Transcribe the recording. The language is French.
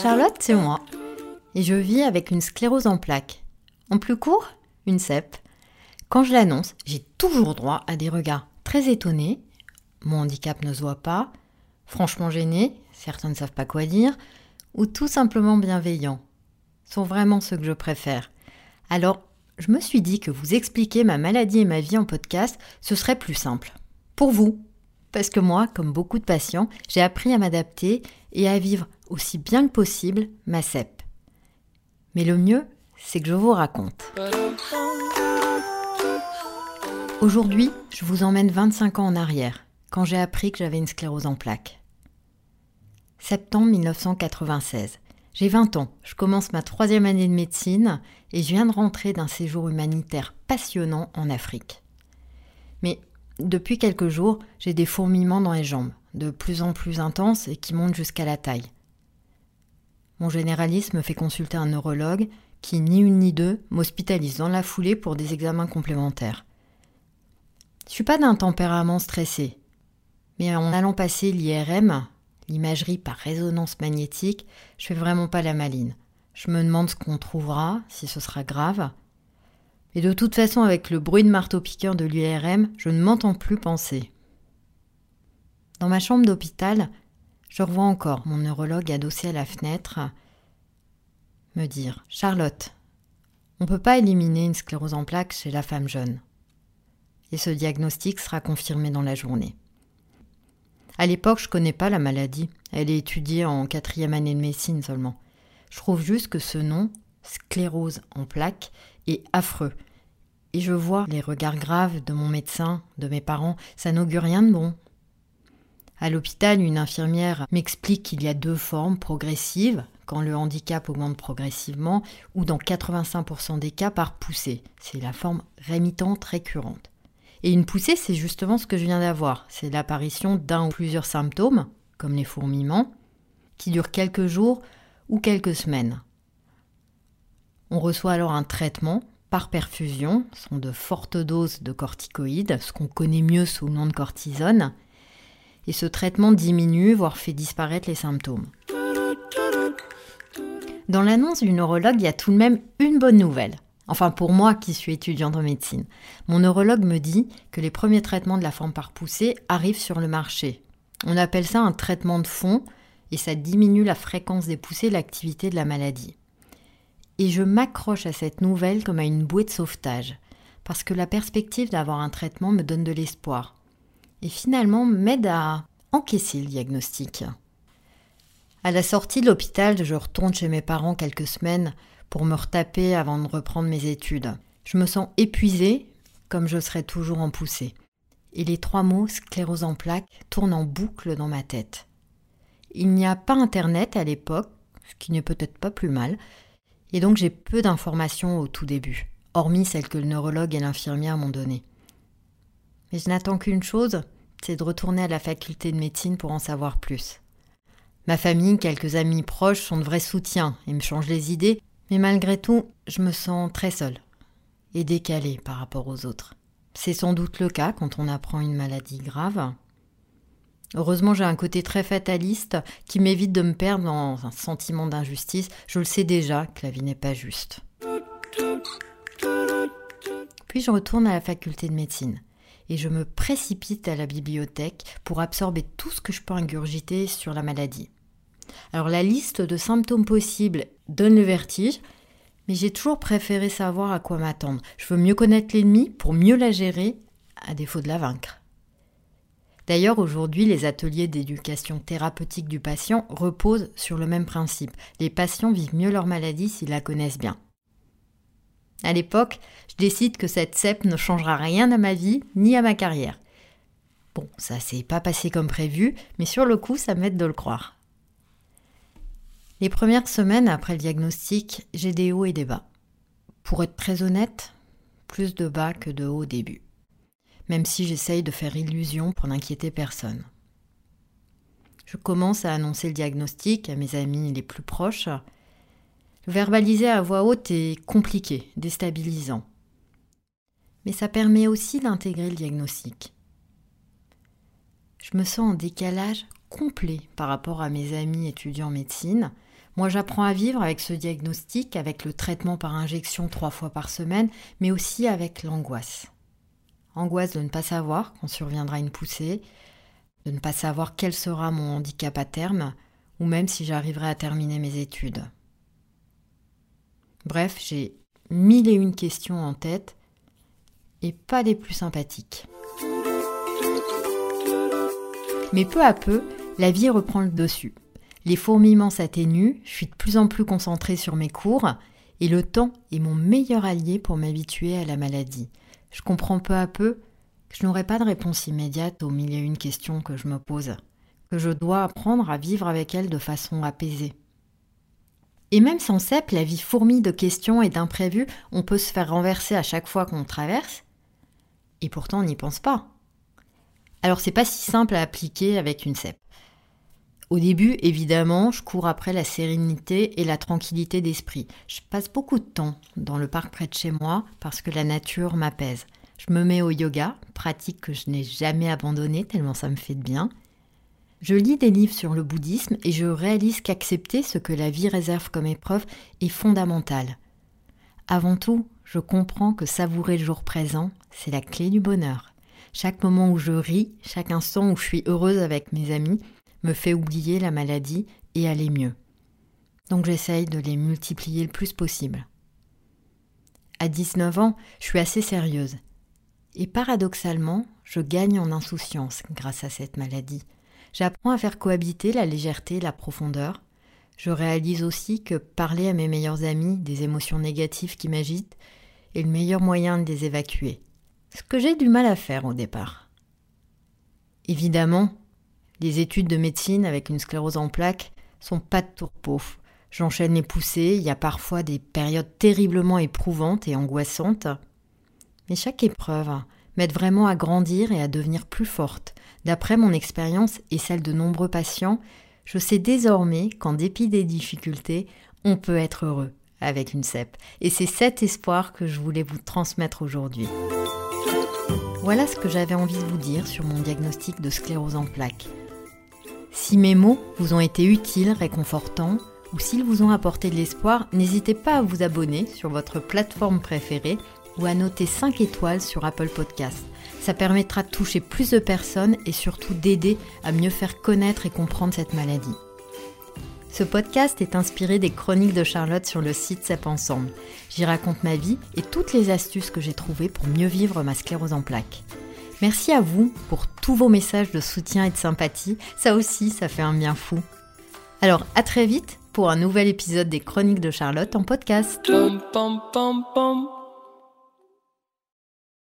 Charlotte, c'est moi. Et je vis avec une sclérose en plaques. En plus court, une CEP. Quand je l'annonce, j'ai toujours droit à des regards très étonnés. Mon handicap ne se voit pas. Franchement gênés, certains ne savent pas quoi dire. Ou tout simplement bienveillants. Sont vraiment ceux que je préfère. Alors, je me suis dit que vous expliquer ma maladie et ma vie en podcast, ce serait plus simple. Pour vous. Parce que moi, comme beaucoup de patients, j'ai appris à m'adapter et à vivre aussi bien que possible ma CEP. Mais le mieux, c'est que je vous raconte. Aujourd'hui, je vous emmène 25 ans en arrière, quand j'ai appris que j'avais une sclérose en plaques. Septembre 1996. J'ai 20 ans, je commence ma troisième année de médecine et je viens de rentrer d'un séjour humanitaire passionnant en Afrique. Mais depuis quelques jours, j'ai des fourmillements dans les jambes, de plus en plus intenses et qui montent jusqu'à la taille. Mon généraliste me fait consulter un neurologue qui, ni une ni deux, m'hospitalise dans la foulée pour des examens complémentaires. Je suis pas d'un tempérament stressé, mais en allant passer l'IRM, l'imagerie par résonance magnétique, je fais vraiment pas la maline. Je me demande ce qu'on trouvera, si ce sera grave. Et de toute façon, avec le bruit de marteau-piqueur de l'IRM, je ne m'entends plus penser. Dans ma chambre d'hôpital, je revois encore mon neurologue adossé à la fenêtre me dire Charlotte, on ne peut pas éliminer une sclérose en plaques chez la femme jeune. Et ce diagnostic sera confirmé dans la journée. À l'époque, je connais pas la maladie. Elle est étudiée en quatrième année de médecine seulement. Je trouve juste que ce nom, sclérose en plaques, est affreux. Et je vois les regards graves de mon médecin, de mes parents, ça n'augure rien de bon. À l'hôpital, une infirmière m'explique qu'il y a deux formes progressives, quand le handicap augmente progressivement, ou dans 85% des cas par poussée. C'est la forme rémitante récurrente. Et une poussée, c'est justement ce que je viens d'avoir. C'est l'apparition d'un ou plusieurs symptômes, comme les fourmillements, qui durent quelques jours ou quelques semaines. On reçoit alors un traitement par perfusion, ce sont de fortes doses de corticoïdes, ce qu'on connaît mieux sous le nom de cortisone, et ce traitement diminue, voire fait disparaître les symptômes. Dans l'annonce du neurologue, il y a tout de même une bonne nouvelle. Enfin, pour moi qui suis étudiante en médecine. Mon neurologue me dit que les premiers traitements de la forme par poussée arrivent sur le marché. On appelle ça un traitement de fond et ça diminue la fréquence des poussées et l'activité de la maladie. Et je m'accroche à cette nouvelle comme à une bouée de sauvetage, parce que la perspective d'avoir un traitement me donne de l'espoir. Et finalement m'aide à encaisser le diagnostic. À la sortie de l'hôpital, je retourne chez mes parents quelques semaines pour me retaper avant de reprendre mes études. Je me sens épuisée, comme je serais toujours en poussée. Et les trois mots sclérose en plaques tournent en boucle dans ma tête. Il n'y a pas Internet à l'époque, ce qui n'est peut-être pas plus mal, et donc j'ai peu d'informations au tout début, hormis celles que le neurologue et l'infirmière m'ont données. Mais je n'attends qu'une chose, c'est de retourner à la faculté de médecine pour en savoir plus. Ma famille, quelques amis proches sont de vrais soutiens et me changent les idées, mais malgré tout, je me sens très seule et décalée par rapport aux autres. C'est sans doute le cas quand on apprend une maladie grave. Heureusement, j'ai un côté très fataliste qui m'évite de me perdre dans un sentiment d'injustice. Je le sais déjà que la vie n'est pas juste. Puis je retourne à la faculté de médecine et je me précipite à la bibliothèque pour absorber tout ce que je peux ingurgiter sur la maladie. Alors la liste de symptômes possibles donne le vertige, mais j'ai toujours préféré savoir à quoi m'attendre. Je veux mieux connaître l'ennemi pour mieux la gérer, à défaut de la vaincre. D'ailleurs, aujourd'hui, les ateliers d'éducation thérapeutique du patient reposent sur le même principe. Les patients vivent mieux leur maladie s'ils la connaissent bien. À l'époque, je décide que cette CEP ne changera rien à ma vie ni à ma carrière. Bon, ça s'est pas passé comme prévu, mais sur le coup, ça m'aide de le croire. Les premières semaines après le diagnostic, j'ai des hauts et des bas. Pour être très honnête, plus de bas que de hauts au début. Même si j'essaye de faire illusion pour n'inquiéter personne. Je commence à annoncer le diagnostic à mes amis les plus proches. verbaliser à voix haute est compliqué, déstabilisant. Mais ça permet aussi d'intégrer le diagnostic. Je me sens en décalage complet par rapport à mes amis étudiants en médecine. Moi, j'apprends à vivre avec ce diagnostic, avec le traitement par injection trois fois par semaine, mais aussi avec l'angoisse. Angoisse de ne pas savoir quand surviendra une poussée, de ne pas savoir quel sera mon handicap à terme, ou même si j'arriverai à terminer mes études. Bref, j'ai mille et une questions en tête, et pas des plus sympathiques. Mais peu à peu, la vie reprend le dessus. Les fourmillements s'atténuent, je suis de plus en plus concentrée sur mes cours, et le temps est mon meilleur allié pour m'habituer à la maladie. Je comprends peu à peu que je n'aurai pas de réponse immédiate aux mille et une questions que je me pose, que je dois apprendre à vivre avec elles de façon apaisée. Et même sans CEP, la vie fourmille de questions et d'imprévus, on peut se faire renverser à chaque fois qu'on traverse, et pourtant on n'y pense pas. Alors c'est pas si simple à appliquer avec une CEP. Au début, évidemment, je cours après la sérénité et la tranquillité d'esprit. Je passe beaucoup de temps dans le parc près de chez moi parce que la nature m'apaise. Je me mets au yoga, pratique que je n'ai jamais abandonnée tellement ça me fait de bien. Je lis des livres sur le bouddhisme et je réalise qu'accepter ce que la vie réserve comme épreuve est fondamental. Avant tout, je comprends que savourer le jour présent, c'est la clé du bonheur. Chaque moment où je ris, chaque instant où je suis heureuse avec mes amis, me fait oublier la maladie et aller mieux. Donc j'essaye de les multiplier le plus possible. À 19 ans, je suis assez sérieuse. Et paradoxalement, je gagne en insouciance grâce à cette maladie. J'apprends à faire cohabiter la légèreté et la profondeur. Je réalise aussi que parler à mes meilleurs amis des émotions négatives qui m'agitent est le meilleur moyen de les évacuer ce que j'ai du mal à faire au départ. Évidemment, les études de médecine avec une sclérose en plaques sont pas de tourpeau. J'enchaîne les poussées, il y a parfois des périodes terriblement éprouvantes et angoissantes. Mais chaque épreuve m'aide vraiment à grandir et à devenir plus forte. D'après mon expérience et celle de nombreux patients, je sais désormais qu'en dépit des difficultés, on peut être heureux avec une CEP. Et c'est cet espoir que je voulais vous transmettre aujourd'hui. Voilà ce que j'avais envie de vous dire sur mon diagnostic de sclérose en plaques. Si mes mots vous ont été utiles, réconfortants, ou s'ils vous ont apporté de l'espoir, n'hésitez pas à vous abonner sur votre plateforme préférée ou à noter 5 étoiles sur Apple Podcast. Ça permettra de toucher plus de personnes et surtout d'aider à mieux faire connaître et comprendre cette maladie. Ce podcast est inspiré des chroniques de Charlotte sur le site CEP Ensemble. J'y raconte ma vie et toutes les astuces que j'ai trouvées pour mieux vivre ma sclérose en plaques. Merci à vous pour tous vos messages de soutien et de sympathie. Ça aussi, ça fait un bien fou. Alors, à très vite pour un nouvel épisode des Chroniques de Charlotte en podcast.